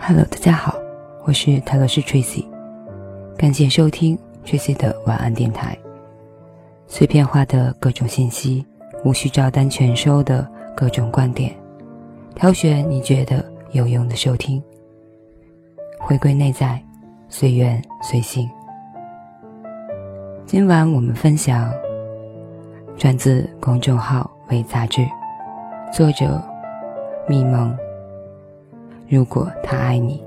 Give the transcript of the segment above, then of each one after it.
Hello，大家好，我是泰勒斯 Tracy，感谢收听 Tracy 的晚安电台。碎片化的各种信息，无需照单全收的各种观点，挑选你觉得有用的收听。回归内在，随缘随性。今晚我们分享，转自公众号“微杂志”，作者：密梦。如果他爱你，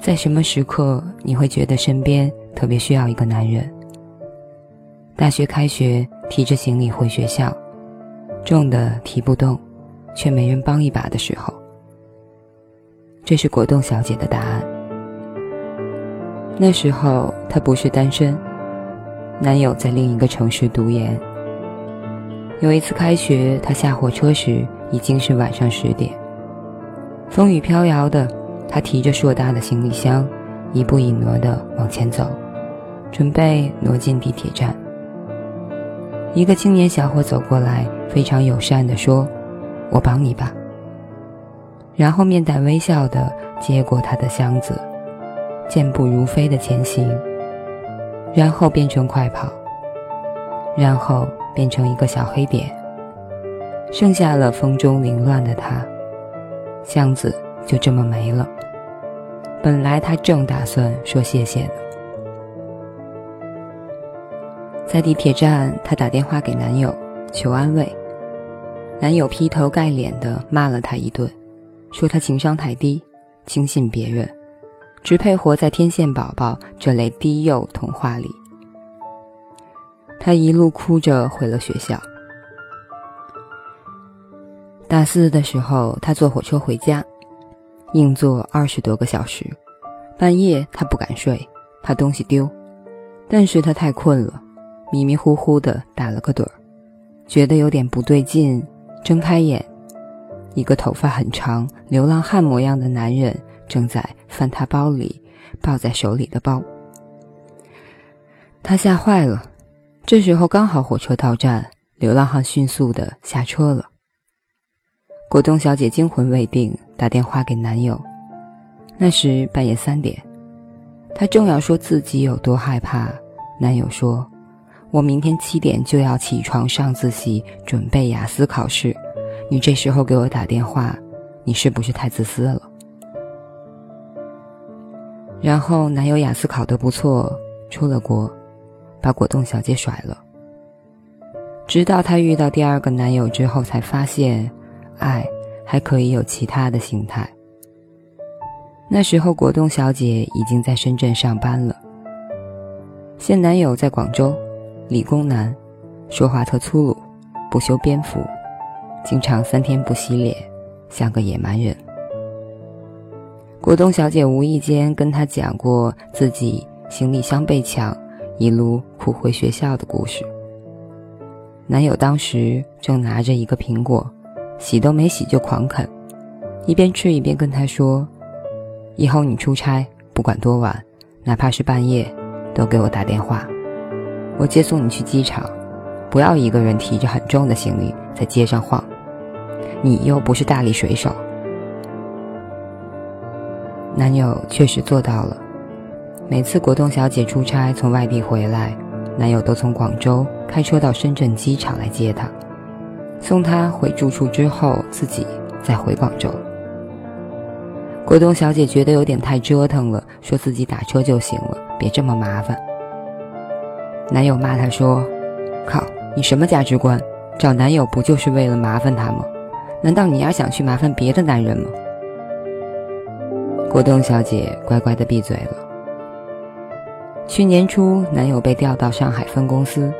在什么时刻你会觉得身边特别需要一个男人？大学开学，提着行李回学校，重的提不动，却没人帮一把的时候，这是果冻小姐的答案。那时候她不是单身，男友在另一个城市读研。有一次开学，他下火车时已经是晚上十点，风雨飘摇的，他提着硕大的行李箱，一步一挪地往前走，准备挪进地铁站。一个青年小伙走过来，非常友善地说：“我帮你吧。”然后面带微笑地接过他的箱子，健步如飞地前行，然后变成快跑，然后。变成一个小黑点，剩下了风中凌乱的他，箱子就这么没了。本来他正打算说谢谢的，在地铁站，她打电话给男友求安慰，男友劈头盖脸的骂了她一顿，说她情商太低，轻信别人，只配活在天线宝宝这类低幼童话里。他一路哭着回了学校。大四的时候，他坐火车回家，硬坐二十多个小时。半夜他不敢睡，怕东西丢，但是他太困了，迷迷糊糊的打了个盹儿，觉得有点不对劲，睁开眼，一个头发很长、流浪汉模样的男人正在翻他包里抱在手里的包，他吓坏了。这时候刚好火车到站，流浪汉迅速的下车了。果冻小姐惊魂未定，打电话给男友。那时半夜三点，她正要说自己有多害怕，男友说：“我明天七点就要起床上自习，准备雅思考试。你这时候给我打电话，你是不是太自私了？”然后男友雅思考得不错，出了国。把果冻小姐甩了，直到她遇到第二个男友之后，才发现，爱还可以有其他的形态。那时候，果冻小姐已经在深圳上班了。现男友在广州，理工男，说话特粗鲁，不修边幅，经常三天不洗脸，像个野蛮人。果冻小姐无意间跟他讲过自己行李箱被抢。一路不回学校的故事。男友当时正拿着一个苹果，洗都没洗就狂啃，一边吃一边跟他说：“以后你出差不管多晚，哪怕是半夜，都给我打电话，我接送你去机场，不要一个人提着很重的行李在街上晃，你又不是大力水手。”男友确实做到了。每次果冻小姐出差从外地回来，男友都从广州开车到深圳机场来接她，送她回住处之后，自己再回广州。果冻小姐觉得有点太折腾了，说自己打车就行了，别这么麻烦。男友骂她说：“靠，你什么价值观？找男友不就是为了麻烦他吗？难道你要想去麻烦别的男人吗？”果冻小姐乖乖的闭嘴了。去年初，男友被调到上海分公司，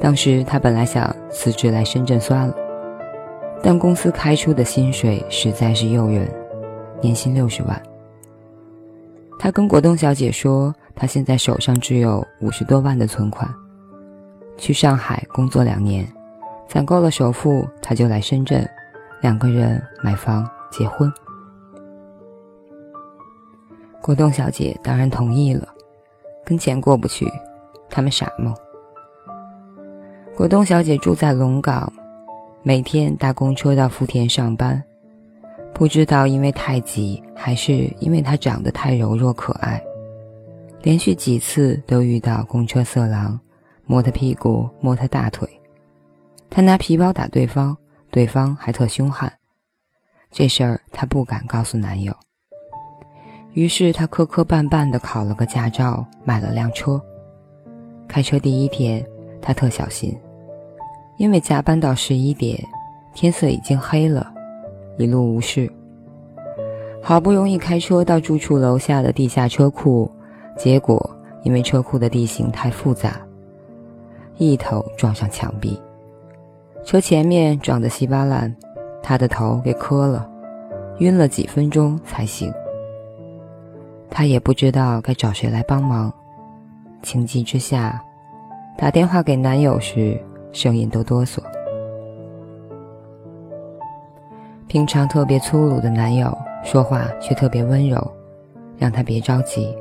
当时她本来想辞职来深圳算了，但公司开出的薪水实在是诱人，年薪六十万。她跟果冻小姐说，她现在手上只有五十多万的存款，去上海工作两年，攒够了首付，她就来深圳，两个人买房结婚。果冻小姐当然同意了。跟钱过不去，他们傻吗？果冻小姐住在龙岗，每天搭公车到福田上班。不知道因为太急，还是因为他长得太柔弱可爱，连续几次都遇到公车色狼，摸他屁股，摸他大腿。他拿皮包打对方，对方还特凶悍。这事儿她不敢告诉男友。于是他磕磕绊绊地考了个驾照，买了辆车。开车第一天，他特小心，因为加班到十一点，天色已经黑了。一路无事，好不容易开车到住处楼下的地下车库，结果因为车库的地形太复杂，一头撞上墙壁，车前面撞得稀巴烂，他的头给磕了，晕了几分钟才醒。他也不知道该找谁来帮忙，情急之下，打电话给男友时，声音都哆嗦。平常特别粗鲁的男友，说话却特别温柔，让他别着急。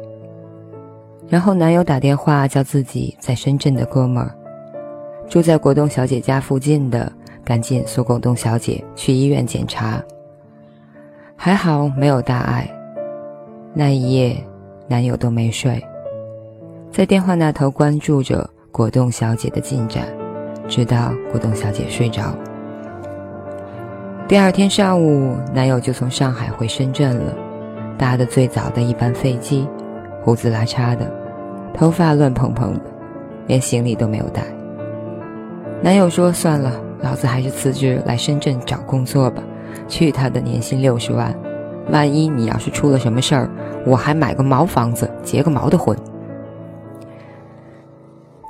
然后男友打电话叫自己在深圳的哥们儿，住在果冻小姐家附近的，赶紧送果冻小姐去医院检查。还好没有大碍。那一夜，男友都没睡，在电话那头关注着果冻小姐的进展，直到果冻小姐睡着。第二天上午，男友就从上海回深圳了，搭的最早的一班飞机，胡子拉碴的，头发乱蓬蓬的，连行李都没有带。男友说：“算了，老子还是辞职来深圳找工作吧，去他的年薪六十万，万一你要是出了什么事儿，我还买个毛房子，结个毛的婚。”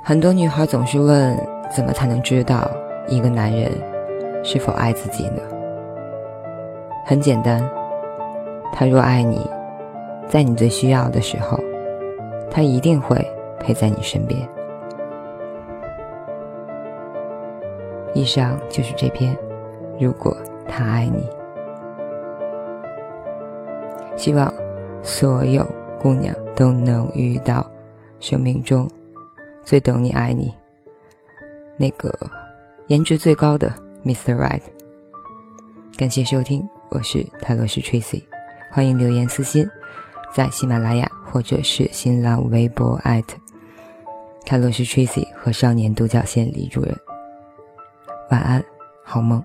很多女孩总是问：怎么才能知道一个男人是否爱自己呢？很简单，他若爱你，在你最需要的时候，他一定会陪在你身边。以上就是这篇《如果他爱你》，希望所有姑娘都能遇到生命中最懂你、爱你那个颜值最高的 Mr. Right。感谢收听。我是泰罗斯 Tracy，欢迎留言私信，在喜马拉雅或者是新浪微博泰罗斯 Tracy 和少年独角仙李主任。晚安，好梦。